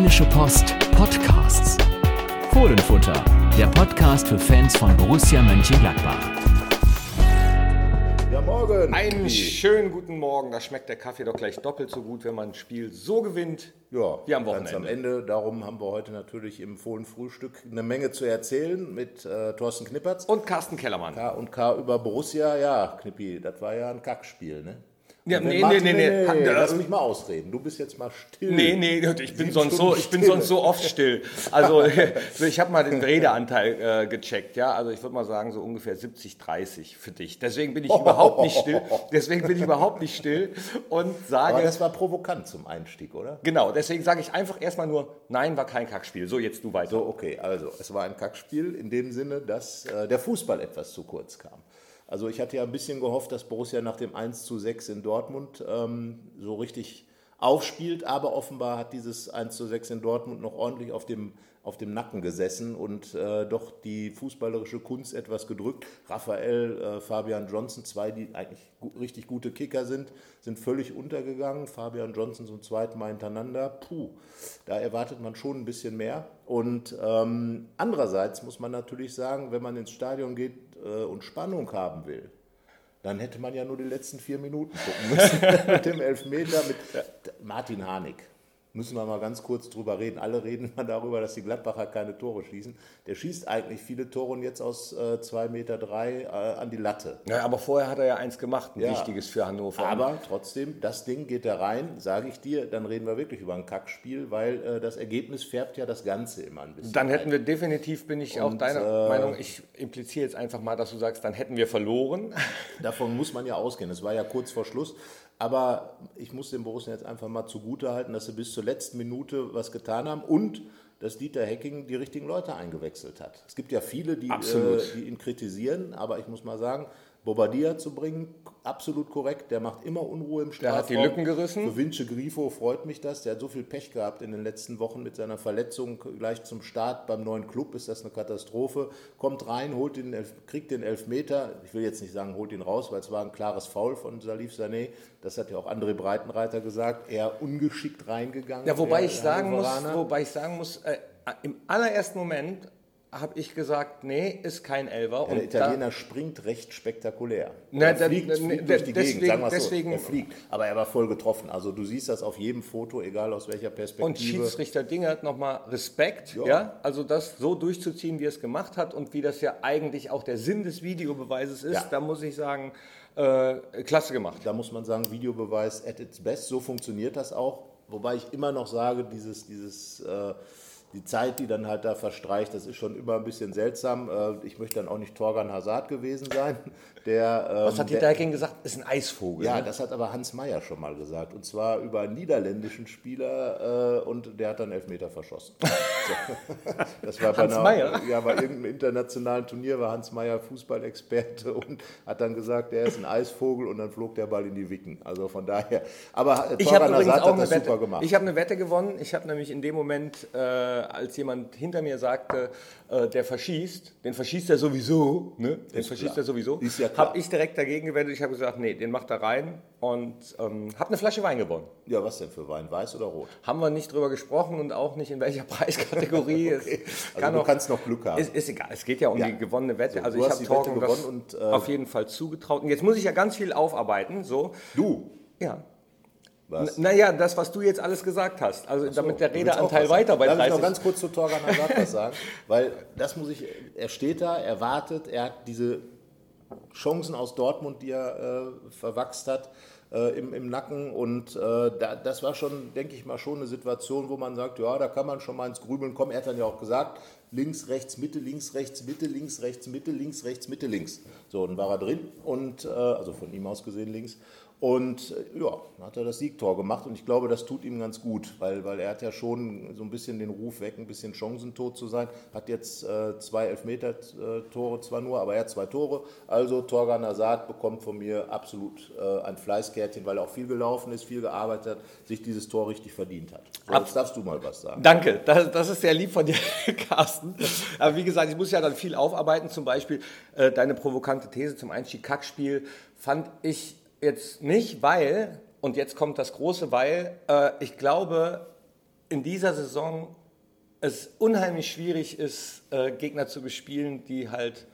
Rheinische Post Podcasts. Fohlenfutter, der Podcast für Fans von Borussia Mönchengladbach. Ja, morgen. Einen schönen guten Morgen. Da schmeckt der Kaffee doch gleich doppelt so gut, wenn man ein Spiel so gewinnt ja, wie am ganz am Wochenende. Ende. Darum haben wir heute natürlich im Fohlen-Frühstück eine Menge zu erzählen mit äh, Thorsten Knippertz. Und Carsten Kellermann. K und K über Borussia. Ja, Knippi, das war ja ein Kackspiel, ne? Ja, Und wenn nee, Martin- nee, nee, nee. Lass mich mal ausreden. Du bist jetzt mal still. Nee, nee, ich bin sonst so, ich bin sonst so oft still. Also ich habe mal den Redeanteil äh, gecheckt, ja. Also ich würde mal sagen so ungefähr 70, 30 für dich. Deswegen bin ich überhaupt nicht still. Deswegen bin ich überhaupt nicht still und sage. Aber das war provokant zum Einstieg, oder? genau, deswegen sage ich einfach erstmal nur, nein, war kein Kackspiel. So, jetzt du weiter. So, okay, also es war ein Kackspiel in dem Sinne, dass äh, der Fußball etwas zu kurz kam. Also ich hatte ja ein bisschen gehofft, dass Borussia nach dem 1 zu 6 in Dortmund ähm, so richtig aufspielt, aber offenbar hat dieses 1 zu 6 in Dortmund noch ordentlich auf dem, auf dem Nacken gesessen und äh, doch die fußballerische Kunst etwas gedrückt. Raphael, äh, Fabian Johnson, zwei, die eigentlich gu richtig gute Kicker sind, sind völlig untergegangen. Fabian Johnson zum zweiten Mal hintereinander. Puh, da erwartet man schon ein bisschen mehr. Und ähm, andererseits muss man natürlich sagen, wenn man ins Stadion geht äh, und Spannung haben will, dann hätte man ja nur die letzten vier Minuten gucken müssen mit dem Elfmeter mit Martin Harnik. Müssen wir mal ganz kurz drüber reden. Alle reden mal darüber, dass die Gladbacher keine Tore schießen. Der schießt eigentlich viele Tore und jetzt aus 2,3 Meter drei, äh, an die Latte. Ja, aber vorher hat er ja eins gemacht, ein Ja. wichtiges für Hannover. Aber trotzdem, das Ding geht da rein, sage ich dir, dann reden wir wirklich über ein Kackspiel, weil äh, das Ergebnis färbt ja das Ganze immer ein bisschen. Dann hätten wir definitiv, bin ich auch Und, deiner äh, Meinung, ich impliziere jetzt einfach mal, dass du sagst, dann hätten wir verloren. Davon muss man ja ausgehen. Es war ja kurz vor Schluss. Aber ich muss dem Borussia jetzt einfach mal zugute halten, dass sie bis zur letzten Minute was getan haben und dass Dieter Hecking die richtigen Leute eingewechselt hat. Es gibt ja viele, die, äh, die ihn kritisieren, aber ich muss mal sagen, Bobadilla zu bringen, absolut korrekt. Der macht immer Unruhe im Der Strafraum. hat die Lücken gerissen. Für Vince Grifo freut mich das. Der hat so viel Pech gehabt in den letzten Wochen mit seiner Verletzung gleich zum Start beim neuen Club. Ist das eine Katastrophe? Kommt rein, holt den, Elf- kriegt den Elfmeter. Ich will jetzt nicht sagen, holt ihn raus, weil es war ein klares Foul von Salif Sané. Das hat ja auch André Breitenreiter gesagt. Eher ungeschickt reingegangen. Ja, wobei der ich sagen muss, wobei ich sagen muss, äh, im allerersten Moment habe ich gesagt, nee, ist kein Elfer. Der Italiener springt recht spektakulär. Na, er fliegt, der- fliegt durch die deswegen- Gegend, sagen wir es so. deswegen- Er fliegt, aber er war voll getroffen. Also du siehst das auf jedem Foto, egal aus welcher Perspektive. und Schiedsrichter Dingert nochmal Respekt, ja. Ja. also das so durchzuziehen, wie er es gemacht hat und wie das ja eigentlich auch der Sinn des Videobeweises ist, Ja. da muss ich sagen, äh, klasse gemacht. Da muss man sagen, Videobeweis at its best. So funktioniert das auch. Wobei ich immer noch sage, dieses, dieses, äh, die Zeit, die dann halt da verstreicht, das ist schon immer ein bisschen seltsam. Äh, ich möchte dann auch nicht Torgan Hazard gewesen sein. Der, ähm, Was hat der, Dieter Hecking gesagt? Ist ein Eisvogel. Ja, ne? das hat aber Hans Meyer schon mal gesagt. Und zwar über einen niederländischen Spieler äh, und der hat dann Elfmeter verschossen. Das war bei Hans einer, Meyer? Ja, bei irgendeinem internationalen Turnier war Hans Meyer Fußballexperte und hat dann gesagt, er ist ein Eisvogel und dann flog der Ball in die Wicken. Also von daher. Aber äh, Torgan Hazard hat das Wette. super gemacht. Ich habe eine Wette gewonnen. Ich habe nämlich in dem Moment, äh, als jemand hinter mir sagte, äh, der verschießt, den verschießt er sowieso, ne? Den Ist verschießt klar. er sowieso. Ist ja. Habe ich direkt dagegen gewendet. Ich habe gesagt, nee, den macht er rein und ähm, habe eine Flasche Wein gewonnen. ja, was denn für Wein? Weiß oder rot? Haben wir nicht drüber gesprochen und auch nicht in welcher Preiskategorie. Es Also kann du auch- kannst noch Glück haben. Ist, ist egal, es geht ja um Ja. die gewonnene Wette. So, also ich habe das gewonnen und, äh, auf jeden Fall zugetraut. Und jetzt muss ich ja ganz viel aufarbeiten. So, Du? ja. Was? Naja, das, was du jetzt alles gesagt hast. Also damit der Redeanteil weiter bei Darf ich 30 noch ganz kurz zu Torgan Hazard was sagen? Weil das muss ich, er steht da, er wartet, er hat diese Chancen aus Dortmund, die er äh, verwachst hat, äh, im, im Nacken und äh, da, das war schon, denke ich mal, schon eine Situation, wo man sagt, ja, da kann man schon mal ins Grübeln kommen. Er hat dann ja auch gesagt, links, rechts, Mitte, links, rechts, Mitte, links, rechts, Mitte, links, rechts, Mitte, links. So, dann war er drin und, äh, also von ihm aus gesehen links. Und äh, ja, hat er das Siegtor gemacht und ich glaube, das tut ihm ganz gut, weil, weil er hat ja schon so ein bisschen den Ruf weg, ein bisschen chancentot zu sein. Hat jetzt äh, zwei Elfmeter-Tore zwar nur, aber er hat zwei Tore. Also Torgan Hazard bekommt von mir absolut äh, ein Fleißkärtchen, weil er auch viel gelaufen ist, viel gearbeitet hat, sich dieses Tor richtig verdient hat. So, jetzt darfst du mal was sagen. Danke, das, das ist sehr lieb von dir, Carsten. Aber wie gesagt, ich muss ja dann viel aufarbeiten. Zum Beispiel äh, deine provokante These zum Einstieg Kackspiel fand ich jetzt nicht, weil, und jetzt kommt das große Weil, äh, ich glaube, in dieser Saison es unheimlich schwierig ist, äh, Gegner zu bespielen, die halt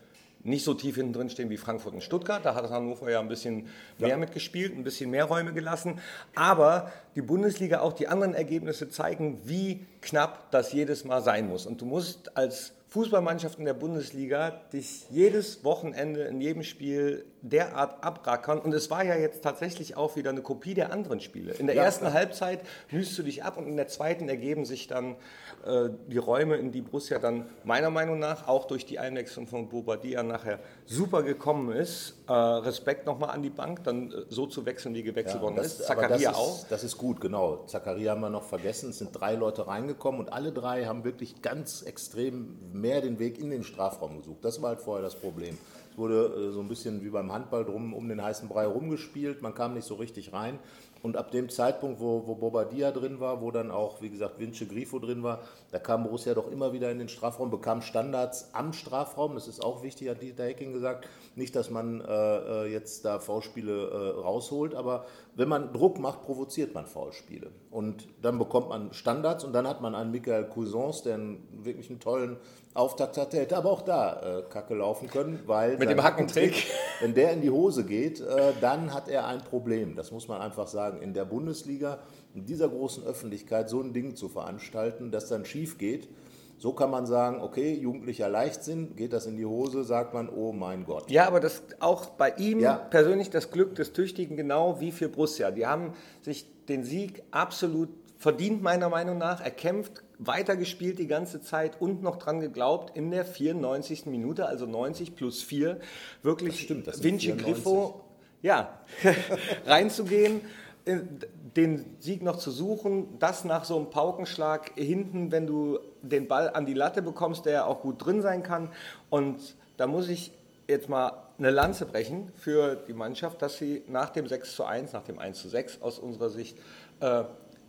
nicht so tief hinten drin stehen wie Frankfurt und Stuttgart. Da hat Hannover ja ein bisschen mehr ja. mitgespielt, ein bisschen mehr Räume gelassen. Aber die Bundesliga, auch die anderen Ergebnisse zeigen, wie knapp das jedes Mal sein muss. Und du musst als Fußballmannschaft in der Bundesliga dich jedes Wochenende in jedem Spiel derart abrackern. Und es war ja jetzt tatsächlich auch wieder eine Kopie der anderen Spiele. In der ja, ersten klar. Halbzeit mühst du dich ab und in der zweiten ergeben sich dann äh, die Räume, in die Borussia dann meiner Meinung nach auch durch die Einwechslung von Bobadilla nachher super gekommen ist. Äh, Respekt nochmal an die Bank, dann äh, so zu wechseln, wie gewechselt ja, worden das, ist. Zakaria auch. Das ist gut, genau. Zakaria haben wir noch vergessen. Es sind drei Leute reingekommen und alle drei haben wirklich ganz extrem mehr den Weg in den Strafraum gesucht. Das war halt vorher das Problem. Wurde so ein bisschen wie beim Handball drum um den heißen Brei rumgespielt. Man kam nicht so richtig rein. Und ab dem Zeitpunkt, wo, wo Bobadilla drin war, wo dann auch, wie gesagt, Vince Grifo drin war, da kam Borussia doch immer wieder in den Strafraum, bekam Standards am Strafraum. Das ist auch wichtig, hat Dieter Hecking gesagt. Nicht, dass man äh, äh jetzt da V-Spiele äh, rausholt, aber wenn man Druck macht, provoziert man V-Spiele. Und dann bekommt man Standards und dann hat man einen Michael Cousins, der einen wirklich einen tollen Auftakt hatte, hätte aber auch da äh, Kacke laufen können, weil mit dem Hackentrick, wenn der in die Hose geht, äh, dann hat er ein Problem. Das muss man einfach sagen. In der Bundesliga, in dieser großen Öffentlichkeit, so ein Ding zu veranstalten, das dann schief geht, so kann man sagen, okay, jugendlicher Leichtsinn, geht das in die Hose, sagt man, oh mein Gott. Ja, aber das auch bei ihm ja. persönlich das Glück des Tüchtigen, genau wie für Borussia. Die haben sich den Sieg absolut verdient, meiner Meinung nach, erkämpft, weitergespielt die ganze Zeit und noch dran geglaubt, in der 94. Minute, also 90 plus 4, wirklich das stimmt, das Vinci Griffo ja, reinzugehen, den Sieg noch zu suchen, das nach so einem Paukenschlag hinten, wenn du den Ball an die Latte bekommst, der auch gut drin sein kann. Und da muss ich jetzt mal eine Lanze brechen für die Mannschaft, dass sie nach dem 6 zu 1, nach dem 1 zu 6 aus unserer Sicht, äh,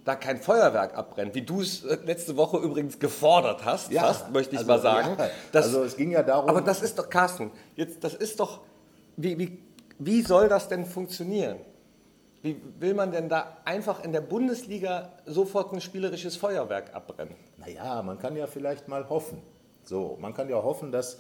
da kein Feuerwerk abbrennt, wie du es äh, letzte Woche übrigens gefordert hast, ja, fast, möchte ich also, mal sagen. Ja, das, also es ging ja darum. Aber das ist doch, Carsten, jetzt, das ist doch, wie, wie, wie soll das denn funktionieren? Wie will man denn da einfach in der Bundesliga sofort ein spielerisches Feuerwerk abbrennen? Naja, man kann ja vielleicht mal hoffen. So, man kann ja hoffen, dass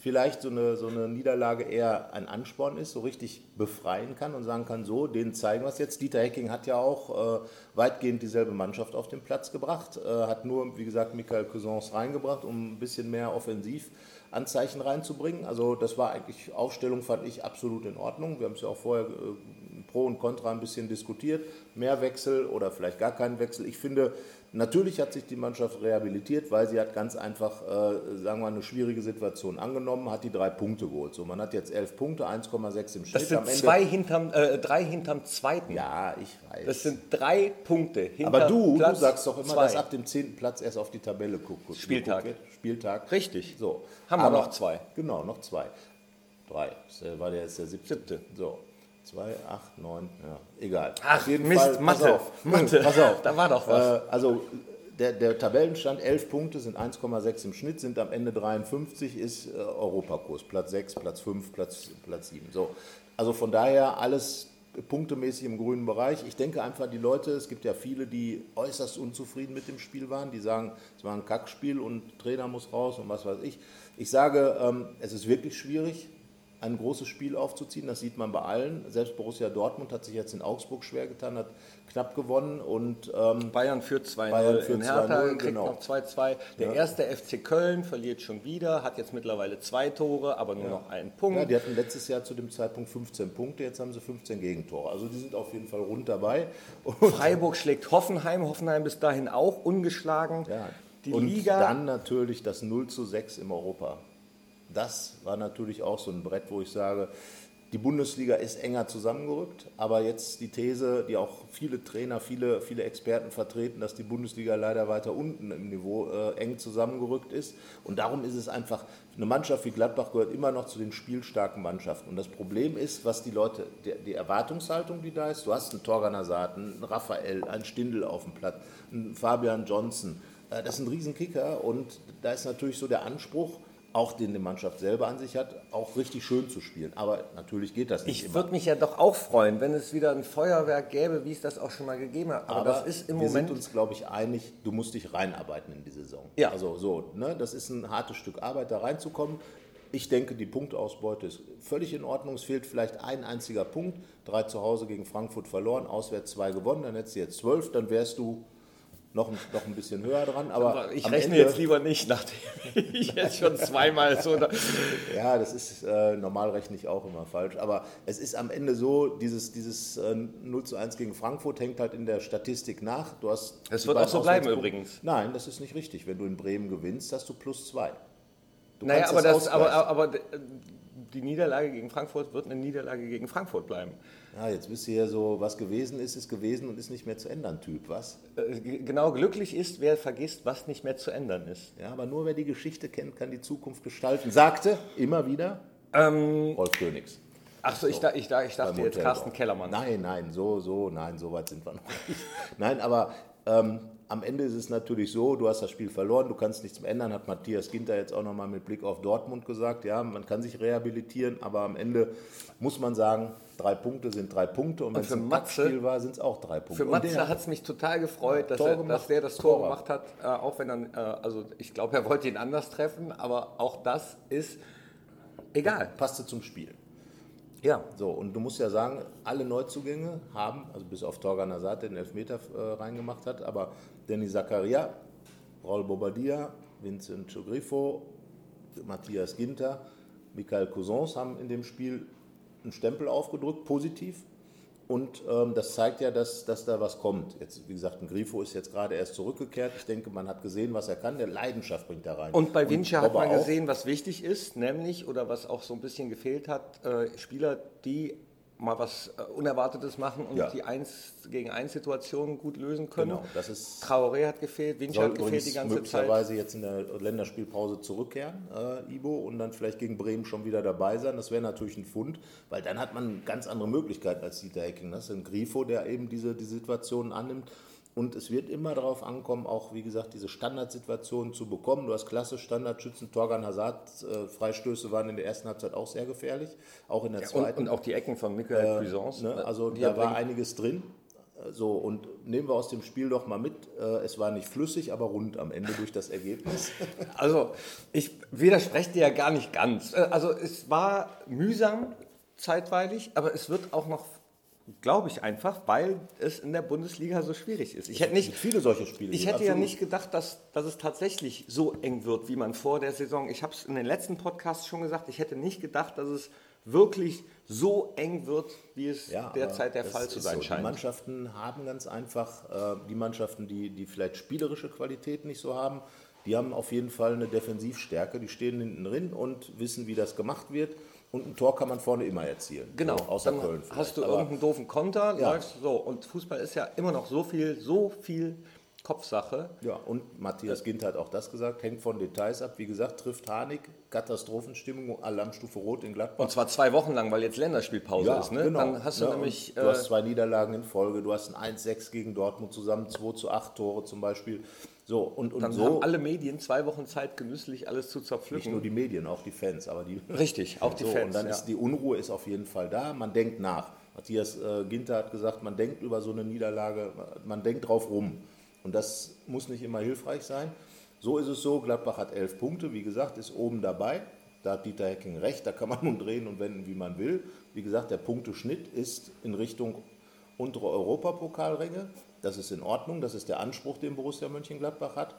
vielleicht so eine, so eine Niederlage eher ein Ansporn ist, so richtig befreien kann und sagen kann, so, denen zeigen wir es jetzt. Dieter Hecking hat ja auch äh, weitgehend dieselbe Mannschaft auf den Platz gebracht, äh, hat nur, wie gesagt, Michael Cousins reingebracht, um ein bisschen mehr Offensivanzeichen reinzubringen. Also das war eigentlich, Aufstellung fand ich absolut in Ordnung. Wir haben es ja auch vorher äh, Pro und Contra ein bisschen diskutiert. Mehr Wechsel oder vielleicht gar keinen Wechsel. Ich finde, Natürlich hat sich die Mannschaft rehabilitiert, weil sie hat ganz einfach, äh, sagen wir, eine schwierige Situation angenommen, hat die drei Punkte geholt. So, man hat jetzt elf Punkte, 1,6 im Schnitt. Das sind zwei hinterm, äh, drei hinterm zweiten. Ja, ich weiß. Das sind drei Punkte hinterm Aber du, Platz du sagst doch immer, zwei. dass ab dem zehnten Platz erst auf die Tabelle guckt. Spieltag. Spieltag. Richtig. So. Haben Aber, wir noch zwei. Genau, noch zwei. Drei. Das war der jetzt der siebte. siebte. So. 2, 8, 9, ja, egal. Ach, Mist, Fall, Mathe. Auf, Mathe. Pass auf. da war doch was. Äh, also der, der, Tabellenstand, 11 Punkte sind 1,6 im Schnitt, sind am Ende 53, ist äh, Europakurs, Platz 6, Platz 5, Platz, Platz 7. So. Also von daher alles punktemäßig im grünen Bereich. Ich denke einfach, die Leute, es gibt ja viele, die äußerst unzufrieden mit dem Spiel waren, die sagen, es war ein Kackspiel und Trainer muss raus und was weiß ich. Ich sage, ähm, es ist wirklich schwierig ein großes Spiel aufzuziehen. Das sieht man bei allen. Selbst Borussia Dortmund hat sich jetzt in Augsburg schwer getan, hat knapp gewonnen und ähm, Bayern führt 2-0 in Hertha, kriegt genau. noch 2-2. Der ja. erste FC Köln verliert schon wieder, hat jetzt mittlerweile zwei Tore, aber nur ja. noch einen Punkt. Ja, die hatten letztes Jahr zu dem Zeitpunkt 15 Punkte, jetzt haben sie 15 Gegentore. Also die sind auf jeden Fall rund dabei. Und Freiburg schlägt Hoffenheim, Hoffenheim bis dahin auch ungeschlagen. Ja. Die und Liga. dann natürlich das 0 zu 6 im Europa das war natürlich auch so ein Brett, wo ich sage, die Bundesliga ist enger zusammengerückt, aber jetzt die These, die auch viele Trainer, viele, viele Experten vertreten, dass die Bundesliga leider weiter unten im Niveau äh, eng zusammengerückt ist. Und darum ist es einfach, eine Mannschaft wie Gladbach gehört immer noch zu den spielstarken Mannschaften. Und das Problem ist, was die Leute, die, die Erwartungshaltung, die da ist, du hast einen Torgan Hazard, einen Raphael, einen Stindel auf dem Platz, einen Fabian Johnson, äh, das sind Riesenkicker und da ist natürlich so der Anspruch, auch den die Mannschaft selber an sich hat, auch richtig schön zu spielen. Aber natürlich geht das nicht Ich würde mich ja doch auch freuen, wenn es wieder ein Feuerwerk gäbe, wie es das auch schon mal gegeben hat. Aber, Aber das ist im wir Moment. sind uns, glaube ich, einig, du musst dich reinarbeiten in die Saison. Ja. Also so, ne, das ist ein hartes Stück Arbeit, da reinzukommen. Ich denke, die Punktausbeute ist völlig in Ordnung. Es fehlt vielleicht ein einziger Punkt. Drei zu Hause gegen Frankfurt verloren, auswärts zwei gewonnen, dann hättest du jetzt zwölf, dann wärst du noch, ein- noch ein bisschen höher dran. Aber ich rechne Ende- jetzt lieber nicht, nachdem ich jetzt schon zweimal so. Ja, das ist äh, normal rechne ich auch immer falsch. Aber es ist am Ende so, dieses, dieses äh, 0 zu 1 gegen Frankfurt hängt halt in der Statistik nach. Du hast Das wird auch so bleiben übrigens. Nein, das ist nicht richtig. Wenn du in Bremen gewinnst, hast du plus zwei. Du naja, aber, das, aber, ausgleichen. aber äh, die Niederlage gegen Frankfurt wird eine Niederlage gegen Frankfurt bleiben. Ja, jetzt bist du ja so, was gewesen ist, ist gewesen und ist nicht mehr zu ändern, Typ, was? Äh, Genau, glücklich ist, wer vergisst, was nicht mehr zu ändern ist. Ja, aber nur wer die Geschichte kennt, kann die Zukunft gestalten. Sagte immer wieder Rolf Königs. Ach Ähm, so, ich, da, ich, da, ich dachte jetzt Carsten. Kellermann. Nein, nein, so, so, nein, so weit sind wir noch nicht. Nein, aber ähm, am Ende ist es natürlich so, du hast das Spiel verloren, du kannst nichts mehr ändern, hat Matthias Ginter jetzt auch nochmal mit Blick auf Dortmund gesagt. Ja, man kann sich rehabilitieren, aber am Ende muss man sagen, drei Punkte sind drei Punkte und wenn es ein Matze- war, sind es auch drei Punkte. Für Matze hat es mich total gefreut, dass, Tor er, gemacht, dass der das Tor Torwart. gemacht hat, äh, auch wenn er, äh, also ich glaube, er wollte ihn anders treffen, aber auch das ist egal. passte zum Spiel. Ja. So, und du musst ja sagen, alle Neuzugänge haben, also bis auf Torgan Hazard, der den Elfmeter äh, reingemacht hat, aber Danny Zakaria, Raul Bobadilla, Vincent Grifo, Matthias Ginter, Michael Cousins haben in dem Spiel einen Stempel aufgedrückt, positiv. Und ähm, das zeigt ja, dass, dass da was kommt. Jetzt, wie gesagt, ein Grifo ist jetzt gerade erst zurückgekehrt. Ich denke, man hat gesehen, was er kann. Der Leidenschaft bringt er rein. Und bei Vinci hat man gesehen, was wichtig ist, nämlich, oder was auch so ein bisschen gefehlt hat, äh, Spieler, die mal was äh, Unerwartetes machen und Ja. die 1 gegen 1 Situationen gut lösen können. Genau, das ist Traoré hat gefehlt, Vinci hat gefehlt die ganze Zeit. möglicherweise jetzt in der Länderspielpause zurückkehren, äh, Ibo, und dann vielleicht gegen Bremen schon wieder dabei sein. Das wäre natürlich ein Fund, weil dann hat man ganz andere Möglichkeiten als Dieter Hecking. Das ist ein Grifo, der eben diese, die Situationen annimmt. Und es wird immer darauf ankommen, auch wie gesagt, diese Standardsituationen zu bekommen. Du hast klasse Standardschützen. Torgan Hazard, äh, Freistöße waren in der ersten Halbzeit auch sehr gefährlich, auch in der Und, zweiten. und auch die Ecken von Michael Cuisance. Ne? Also die da war einiges drin. So, und nehmen wir aus dem Spiel doch mal mit. äh, Es war nicht flüssig, aber rund am Ende durch das Ergebnis. Also, ich widerspreche dir ja gar nicht ganz. Äh, Also, es war mühsam zeitweilig, aber es wird auch noch, glaube ich einfach, weil es in der Bundesliga so schwierig ist. Ich hätte nicht, viele solche Spiele. ich hätte ja absolut. nicht gedacht, dass, dass es tatsächlich so eng wird, wie man vor der Saison. Ich habe es in den letzten Podcasts schon gesagt, ich hätte nicht gedacht, dass es wirklich so eng wird, wie es Ja, derzeit der Fall zu sein so. Die scheint. Mannschaften haben ganz einfach, äh, die Mannschaften, die, die vielleicht spielerische Qualität nicht so haben, die haben auf jeden Fall eine Defensivstärke. Die stehen hinten drin und wissen, wie das gemacht wird. Und ein Tor kann man vorne immer erzielen. Genau, So, außer dann Köln. hast du vielleicht. Aber- irgendeinen doofen Konter, Ja. läufst so. Und Fußball ist ja immer noch so viel, so viel Kopfsache. Ja, und Matthias Ginter hat auch das gesagt, hängt von Details ab. Wie gesagt, trifft Harnik, Katastrophenstimmung, Alarmstufe Rot in Gladbach. Und zwar zwei Wochen lang, weil jetzt Länderspielpause ist. Ne? genau. Dann hast du Ja, nämlich. Du hast Äh, zwei Niederlagen in Folge, du hast ein 1-6 gegen Dortmund zusammen, 2 zu 8 Tore zum Beispiel. So, und, und dann so, haben alle Medien zwei Wochen Zeit, genüsslich alles zu nicht nur zerpflücken. die Medien, auch die Fans. Aber die, Richtig, auch die so, Fans. Und dann ja. ist die Unruhe ist auf jeden Fall da. Man denkt nach. Matthias äh, Ginter hat gesagt, man denkt über so eine Niederlage, man denkt drauf rum. Und das muss nicht immer hilfreich sein. So ist es so, Gladbach hat elf Punkte, wie gesagt, ist oben dabei. Da hat Dieter Hecking recht, da kann man nun drehen und wenden, wie man will. Wie gesagt, der Punkteschnitt ist in Richtung untere Europapokalränge. Das ist in Ordnung, das ist der Anspruch, den Borussia Mönchengladbach hat.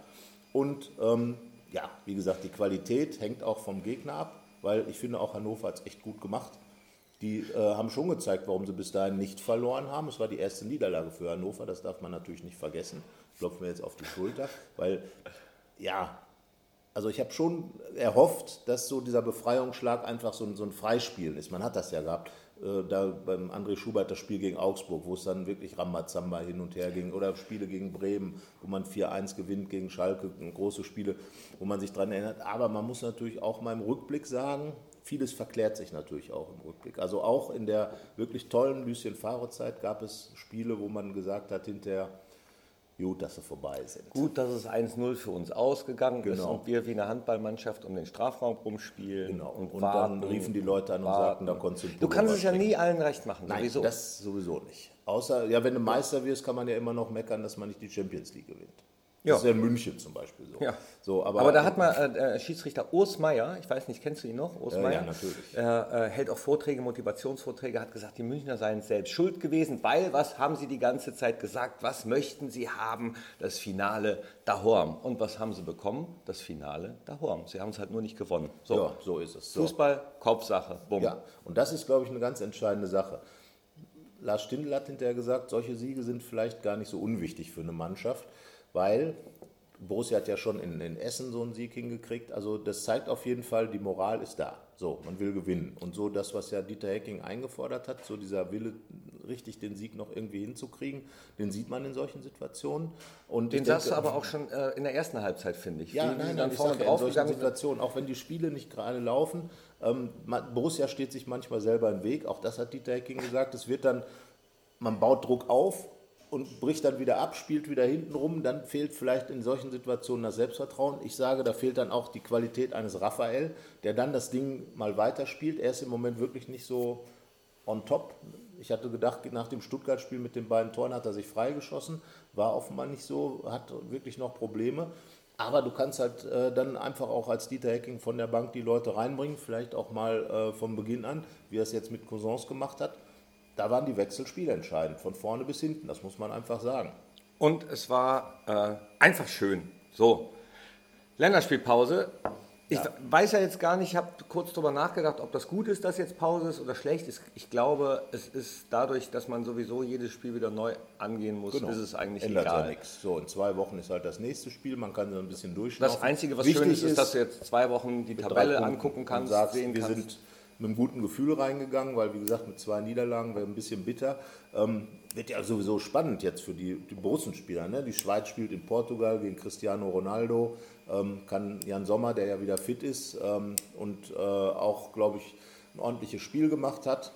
Und ähm, ja, wie gesagt, die Qualität hängt auch vom Gegner ab, weil ich finde auch Hannover hat es echt gut gemacht. Die äh, haben schon gezeigt, warum sie bis dahin nicht verloren haben. Es war die erste Niederlage für Hannover, das darf man natürlich nicht vergessen. Klopfen wir jetzt auf die Schulter, weil ja, also ich habe schon erhofft, dass so dieser Befreiungsschlag einfach so ein, so ein Freispielen ist. Man hat das ja gehabt. Äh, da beim André Schubert das Spiel gegen Augsburg, wo es dann wirklich Rambazamba hin und her ging. Oder Spiele gegen Bremen, wo man 4-1 gewinnt gegen Schalke, große Spiele, wo man sich dran erinnert. Aber man muss natürlich auch mal im Rückblick sagen, vieles verklärt sich natürlich auch im Rückblick. Also auch in der wirklich tollen Lucien Favre-Zeit gab es Spiele, wo man gesagt hat hinterher, gut, dass sie vorbei sind. Gut, dass es 1-0 für uns ausgegangen ist Genau. und wir wie eine Handballmannschaft um den Strafraum rumspielen. Genau. Und, warten, dann riefen die Leute an und warten. sagten, da konntest du Du kannst es ja nie allen recht machen, Nein, sowieso. das sowieso nicht. Außer, ja, wenn du Meister wirst, kann man ja immer noch meckern, dass man nicht die Champions League gewinnt. Ja. Das ist ja in München zum Beispiel so. Ja. so aber, aber, da hat mal äh, äh, Schiedsrichter Urs Meier, ich weiß nicht, kennst du ihn noch? Urs Ja, Meier? ja, natürlich. Er äh, hält auch Vorträge, Motivationsvorträge, hat gesagt, die Münchner seien selbst schuld gewesen, weil, was haben sie die ganze Zeit gesagt? Was möchten sie haben? Das Finale Dahorm. Und was haben sie bekommen? Das Finale Dahorm. Sie haben es halt nur nicht gewonnen. So, ja, so ist es. So. Fußball, Kopfsache, bumm. Ja, und das ist, glaube ich, eine ganz entscheidende Sache. Lars Stindl hat hinterher gesagt, solche Siege sind vielleicht gar nicht so unwichtig für eine Mannschaft, weil Borussia hat ja schon in, in Essen so einen Sieg hingekriegt. Also das zeigt auf jeden Fall, die Moral ist da. So, man will gewinnen. Und so das, was ja Dieter Hecking eingefordert hat, so dieser Wille, richtig den Sieg noch irgendwie hinzukriegen, den sieht man in solchen Situationen. Und Den sagst du aber auch schon äh, in der ersten Halbzeit, finde ich. ja, wie nein, nein, ich vorne sag ja, in solchen. Situationen, auch wenn die Spiele nicht gerade laufen, ähm, Borussia steht sich manchmal selber im Weg, auch das hat Dieter Hecking gesagt, es wird dann, man baut Druck auf und bricht dann wieder ab, spielt wieder hinten rum, dann fehlt vielleicht in solchen Situationen das Selbstvertrauen. Ich sage, da fehlt dann auch die Qualität eines Raphael, der dann das Ding mal weiterspielt. Er ist im Moment wirklich nicht so on top. Ich hatte gedacht, nach dem Stuttgart-Spiel mit den beiden Toren hat er sich freigeschossen, war offenbar nicht so, hat wirklich noch Probleme. Aber du kannst halt äh, dann einfach auch als Dieter Hecking von der Bank die Leute reinbringen, vielleicht auch mal äh, von Beginn an, wie er es jetzt mit Cousins gemacht hat. Da waren die Wechsel spielentscheidend, von vorne bis hinten, das muss man einfach sagen. Und es war äh, einfach schön. So, Länderspielpause. Ich weiß ja jetzt gar nicht, ich habe kurz darüber nachgedacht, ob das gut ist, dass jetzt Pause ist oder schlecht ist. Ich glaube, es ist dadurch, dass man sowieso jedes Spiel wieder neu angehen muss, ist es eigentlich Genau. Ändert egal. ja nichts. So, in zwei Wochen ist halt das nächste Spiel, man kann so ein bisschen durchschnaufen. Das Einzige, was Wichtig schön ist, ist, dass du jetzt zwei Wochen die Tabelle angucken kannst, sagst, sehen kannst. Mit einem guten Gefühl reingegangen, weil wie gesagt mit zwei Niederlagen wäre ein bisschen bitter. Ähm, wird ja sowieso spannend jetzt für die, die Borussen-Spieler. Ne? Die Schweiz spielt in Portugal gegen Cristiano Ronaldo, ähm, kann Jan Sommer, der ja wieder fit ist ähm, und äh, auch, glaube ich, ein ordentliches Spiel gemacht hat.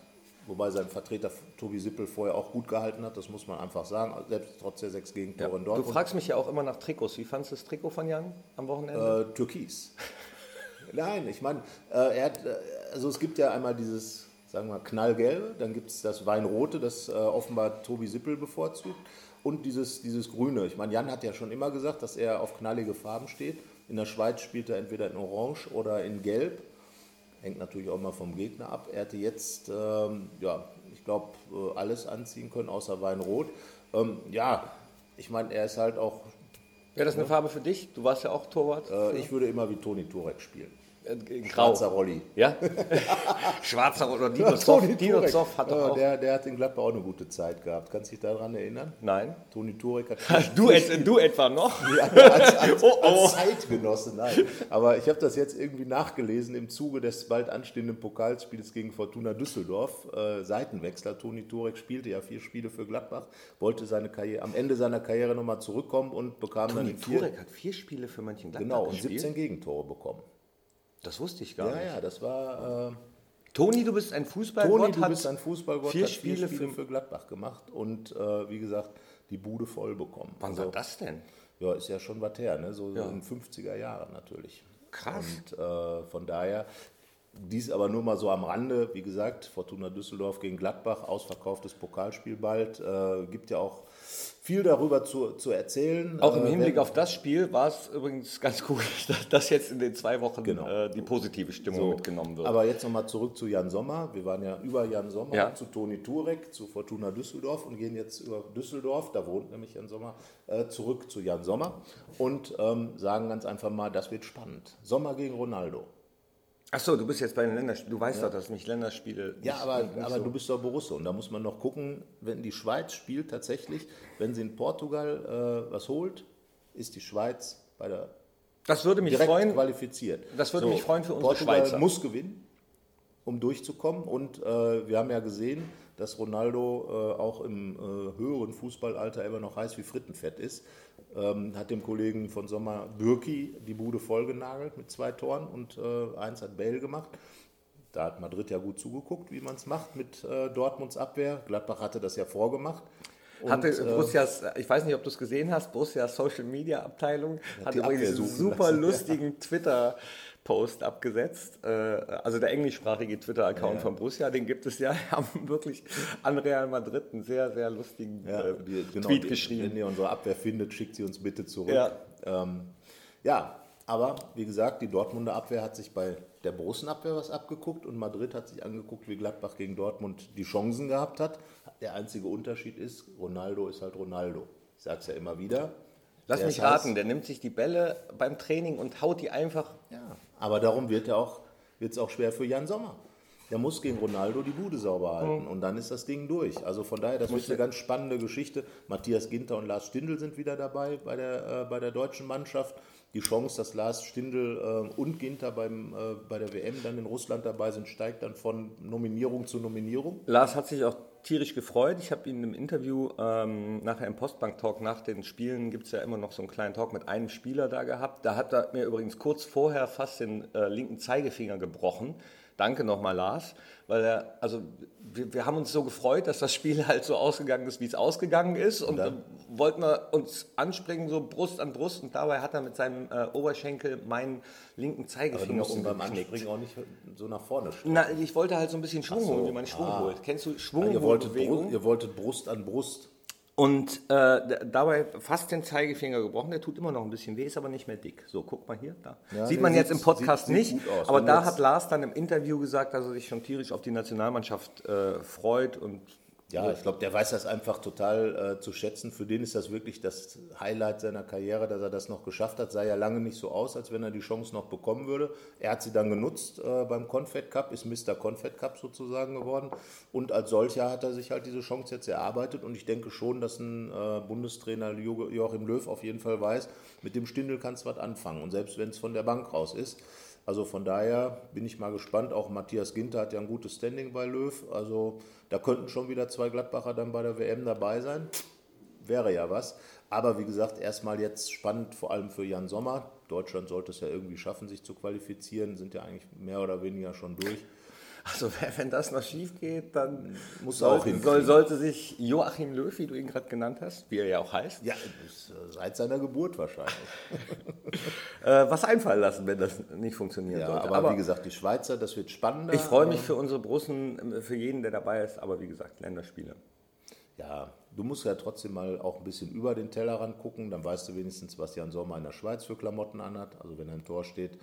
Wobei sein Vertreter Tobi Sippel vorher auch gut gehalten hat, das muss man einfach sagen, selbst trotz der sechs Gegentore in Du Dortmund. fragst mich ja auch immer nach Trikots. Wie fandest du das Trikot von Jan am Wochenende? Äh, Türkis. Nein, ich meine, äh, er hat, äh, also es gibt ja einmal dieses, sagen wir, knallgelbe, dann gibt es das Weinrote, das äh, offenbar Tobi Sippel bevorzugt und dieses, dieses Grüne. Ich meine, Jan hat ja schon immer gesagt, dass er auf knallige Farben steht. In der Schweiz spielt er entweder in Orange oder in Gelb. Hängt natürlich auch mal vom Gegner ab. Er hätte jetzt, ähm, ja, ich glaube, äh, alles anziehen können, außer Weinrot. Ähm, ja, ich meine, er ist halt auch, Wäre das eine Farbe für dich? Du warst ja auch Torwart. äh, ich würde immer wie Toni Turek spielen. Äh, Schwarzer Rolli. Ja? Schwarzer oder Dinozov. Toni Turek. Dinozov hat doch auch. der, der hat in Gladbach auch eine gute Zeit gehabt. Kannst du dich daran erinnern? Nein. Toni Turek hat Du, et, du etwa noch? Ja, als, als, Oh, oh. als Zeitgenosse, nein. Aber ich habe das jetzt irgendwie nachgelesen im Zuge des bald anstehenden Pokalspiels gegen Fortuna Düsseldorf. Äh, Seitenwechsler, Toni Turek spielte ja vier Spiele für Gladbach, wollte seine Karriere, am Ende seiner Karriere nochmal zurückkommen und bekam dann Toni in vier, Turek hat vier Spiele für Mönchengladbach genau, und gespielt. 17 Gegentore bekommen. Das wusste ich gar Ja, nicht. ja, das war... Äh, Toni, du bist ein Fußballgott. Toni, du hat bist ein Fußballgott, vier hat vier Spiele Spiele, für- Gladbach gemacht und äh, wie gesagt, die Bude voll bekommen. Wann Also, war das denn? Ja, ist ja schon was her, ne? so, so Ja. in den 50er Jahren natürlich. Krass. Und äh, von daher, dies aber nur mal so am Rande, wie gesagt, Fortuna Düsseldorf gegen Gladbach, ausverkauftes Pokalspiel bald, äh, gibt ja auch viel darüber zu, zu erzählen. Auch im Äh, Hinblick auf das Spiel war es übrigens ganz gut, dass das jetzt in den zwei Wochen Genau. äh, die positive Stimmung So, mitgenommen wird. Aber jetzt nochmal zurück zu Jan Sommer. Wir waren ja über Jan Sommer Ja. zu Toni Turek, zu Fortuna Düsseldorf und gehen jetzt über Düsseldorf, da wohnt nämlich Jan Sommer, äh, zurück zu Jan Sommer und ähm, sagen ganz einfach mal, das wird spannend. Sommer gegen Ronaldo. Achso, du bist jetzt bei den Länderspielen. Du weißt doch, dass mich Länderspiele. Ja, nicht- aber, nicht aber so- du bist doch Borussia und da muss man noch gucken, wenn die Schweiz spielt tatsächlich, wenn sie in Portugal äh, was holt, ist die Schweiz bei der Das würde mich direkt freuen. qualifiziert. Das würde mich freuen für unsere Portugal Schweizer. muss gewinnen, um durchzukommen. Und äh, wir haben ja gesehen, dass Ronaldo äh, auch im äh, höheren Fußballalter immer noch heiß wie Frittenfett ist. Ähm, hat dem Kollegen von Sommer Bürki die Bude vollgenagelt mit zwei Toren und äh, eins hat Bale gemacht. Da hat Madrid ja gut zugeguckt, wie man es macht mit äh, Dortmunds Abwehr. Gladbach hatte das ja vorgemacht. Und, hatte äh, Borussias, ich weiß nicht, ob du es gesehen hast, Borussias Social Media Abteilung hat übrigens einen super lustigen Twitter Post abgesetzt. Äh, also der englischsprachige Twitter-Account ja. von Borussia, den gibt es ja, haben wirklich an Real Madrid einen sehr, sehr lustigen ja, äh, wir, genau, Tweet geschrieben. Wenn ihr unsere Abwehr findet, schickt sie uns bitte zurück. Ja, ähm, ja aber wie gesagt, die Dortmunder Abwehr hat sich bei der Borussen-Abwehr was abgeguckt und Madrid hat sich angeguckt, wie Gladbach gegen Dortmund die Chancen gehabt hat. Der einzige Unterschied ist, Ronaldo ist halt Ronaldo. Ich sage es ja immer wieder. Lass mich raten, der nimmt sich die Bälle beim Training und haut die einfach. Ja, aber darum wird es auch, auch schwer für Jan Sommer. Der muss gegen Ronaldo die Bude sauber halten mhm. und dann ist das Ding durch. Also von daher, das muss wird eine ganz spannende Geschichte. Matthias Ginter und Lars Stindl sind wieder dabei bei der, äh, bei der deutschen Mannschaft. Die Chance, dass Lars Stindl äh, und Ginter beim, äh, bei der WM dann in Russland dabei sind, steigt dann von Nominierung zu Nominierung. Lars hat sich auch tierisch gefreut. Ich habe ihn im Interview ähm, nachher im Postbank-Talk nach den Spielen gibt es ja immer noch so einen kleinen Talk mit einem Spieler da gehabt. Da hat er mir übrigens kurz vorher fast den äh, linken Zeigefinger gebrochen. Danke nochmal, Lars, weil er, also wir, wir, haben uns so gefreut, dass das Spiel halt so ausgegangen ist, wie es ausgegangen ist. Und, und dann wollten wir uns anspringen, so Brust an Brust. Und dabei hat er mit seinem äh, Oberschenkel meinen linken Zeigefinger Aber du beim Anspringen auch nicht so nach vorne stehen. Na, ich wollte halt so ein bisschen Schwung so. holen, wie man Schwung ah. holt. Kennst du Schwung? Ah, ihr, wolltet Brust, ihr wolltet Brust an Brust. Und äh, dabei fast den Zeigefinger gebrochen. Der tut immer noch ein bisschen weh, ist aber nicht mehr dick. So, guck mal hier. Da. Ja, sieht man jetzt im Podcast sieht, nicht. Sieht aber da hat Lars dann im Interview gesagt, dass er sich schon tierisch auf die Nationalmannschaft äh, freut und ja, ich glaube, der weiß das einfach total äh, zu schätzen. Für den ist das wirklich das Highlight seiner Karriere, dass er das noch geschafft hat. Sah ja lange nicht so aus, als wenn er die Chance noch bekommen würde. Er hat sie dann genutzt äh, beim Confed Cup, ist Mr. Confed Cup sozusagen geworden. Und als solcher hat er sich halt diese Chance jetzt erarbeitet. Und ich denke schon, dass ein äh, Bundestrainer Joachim Löw auf jeden Fall weiß, mit dem Stindel kannst du was anfangen. Und selbst wenn es von der Bank raus ist. Also von daher bin ich mal gespannt. Auch Matthias Ginter hat ja ein gutes Standing bei Löw. Also da könnten schon wieder zwei Gladbacher dann bei der WM dabei sein. Wäre ja was. Aber wie gesagt, erstmal jetzt spannend, vor allem für Jan Sommer. Deutschland sollte es ja irgendwie schaffen, sich zu qualifizieren, sind ja eigentlich mehr oder weniger schon durch. Also wenn das noch schief geht, dann muss soll, soll, sollte sich Joachim Löw, wie du ihn gerade genannt hast, wie er ja auch heißt. Ja, seit seiner Geburt wahrscheinlich. Äh, was einfallen lassen, wenn das nicht funktionieren ja, sollte. Aber, aber, wie gesagt, die Schweizer, das wird spannender. Ich freue mich für unsere Brussen, für jeden, der dabei ist, aber wie gesagt, Länderspiele. Ja, du musst ja trotzdem mal auch ein bisschen über den Tellerrand gucken, dann weißt du wenigstens, was Jan Sommer in der Schweiz für Klamotten anhat, also wenn ein Tor steht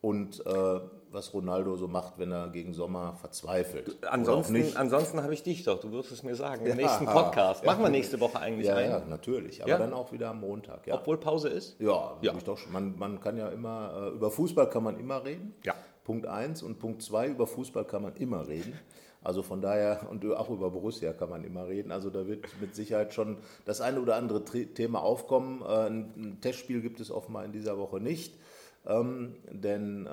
und äh, was Ronaldo so macht, wenn er gegen Sommer verzweifelt. Ansonsten, ansonsten habe ich dich doch, du wirst es mir sagen, im ja, nächsten Podcast. Machen wir nächste Woche eigentlich ja, einen? Ja, natürlich, aber ja? dann auch wieder am Montag. Ja. Obwohl Pause ist? Ja, ja. Ich doch schon. Man, man kann ja immer, äh, über Fußball kann man immer reden. Ja. Punkt 1 und Punkt 2, über Fußball kann man immer reden. Also von daher, und auch über Borussia kann man immer reden. Also da wird mit Sicherheit schon das eine oder andere Thema aufkommen. Äh, ein Testspiel gibt es offenbar in dieser Woche nicht. Ähm, denn äh,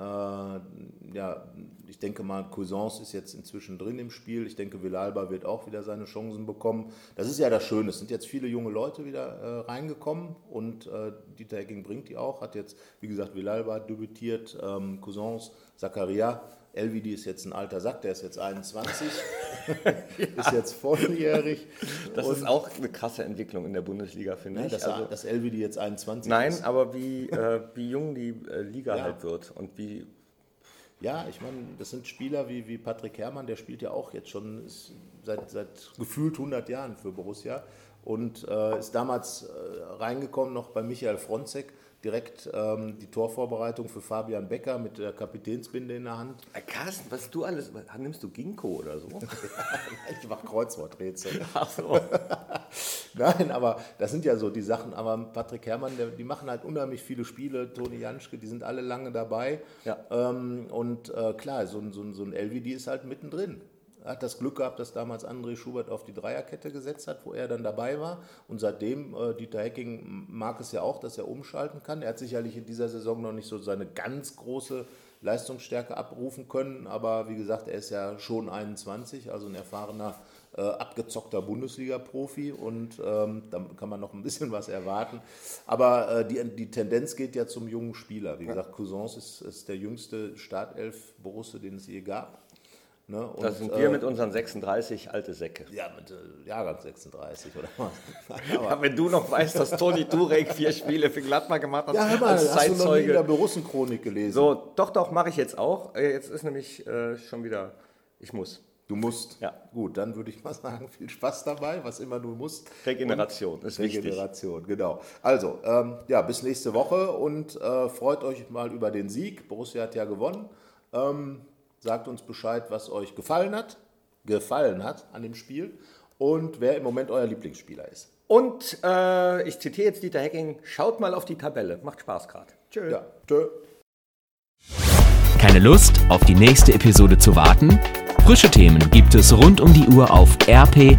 ja, ich denke mal, Cousins ist jetzt inzwischen drin im Spiel. Ich denke, Villalba wird auch wieder seine Chancen bekommen. Das ist ja das Schöne. Es sind jetzt viele junge Leute wieder äh, reingekommen und äh, Dieter Hecking bringt die auch. Hat jetzt, wie gesagt, Villalba debütiert, ähm, Cousins, Zakaria Elvidi ist jetzt ein alter Sack, der ist jetzt 21, ja. ist jetzt volljährig. Das ist auch eine krasse Entwicklung in der Bundesliga, finde ja, ich. Dass, also, dass Elvidi jetzt 21 nein, ist. Nein, aber wie, äh, wie jung die äh, Liga ja. halt wird und wie... Ja, ich meine, das sind Spieler wie, wie Patrick Herrmann, der spielt ja auch jetzt schon seit, seit gefühlt 100 Jahren für Borussia und äh, ist damals äh, reingekommen noch bei Michael Fronzek direkt ähm, die Torvorbereitung für Fabian Becker mit der Kapitänsbinde in der Hand. Äh, Carsten, was du alles, nimmst du Ginkgo oder so? ich mache Kreuzworträtsel. Ach so. Nein, aber das sind ja so die Sachen. Aber Patrick Herrmann, der, die machen halt unheimlich viele Spiele. Toni Janschke, die sind alle lange dabei. Ja. Ähm, und äh, klar, so, so, so ein LVD ist halt mittendrin. Er hat das Glück gehabt, dass damals André Schubert auf die Dreierkette gesetzt hat, wo er dann dabei war. Und seitdem, äh, Dieter Hecking mag es ja auch, dass er umschalten kann. Er hat sicherlich in dieser Saison noch nicht so seine ganz große Leistungsstärke abrufen können, aber wie gesagt, er ist ja schon 21, also ein erfahrener, äh, abgezockter Bundesliga-Profi und ähm, da kann man noch ein bisschen was erwarten. Aber äh, die, die Tendenz geht ja zum jungen Spieler. Wie gesagt, Cousins ist, ist der jüngste Startelf-Borusse, den es je gab. Ne? Und, Das sind wir mit unseren 36 alte Säcke. Ja, mit äh, Jahrgang 36 oder was. Ja, wenn du noch weißt, dass Toni Turek vier Spiele für Gladbach gemacht hat Ja, hör mal, als hast du noch nie in der. Borussenchronik gelesen? So, doch, doch, mache ich jetzt auch. Äh, Jetzt ist nämlich äh, schon wieder, ich muss. Du musst. Ja. Gut, dann würde ich mal sagen, viel Spaß dabei, was immer du musst. Regeneration ist wichtig. Regeneration, genau. Also, ähm, ja, bis nächste Woche und äh, freut euch mal über den Sieg. Borussia hat ja gewonnen. Ähm, sagt uns Bescheid, was euch gefallen hat, gefallen hat an dem Spiel und wer im Moment euer Lieblingsspieler ist. Und äh, ich zitiere jetzt Dieter Hecking, schaut mal auf die Tabelle. Macht Spaß gerade. Tschö. Ja, tschö. Keine Lust, auf die nächste Episode zu warten? Frische Themen gibt es rund um die Uhr auf rp-online.de.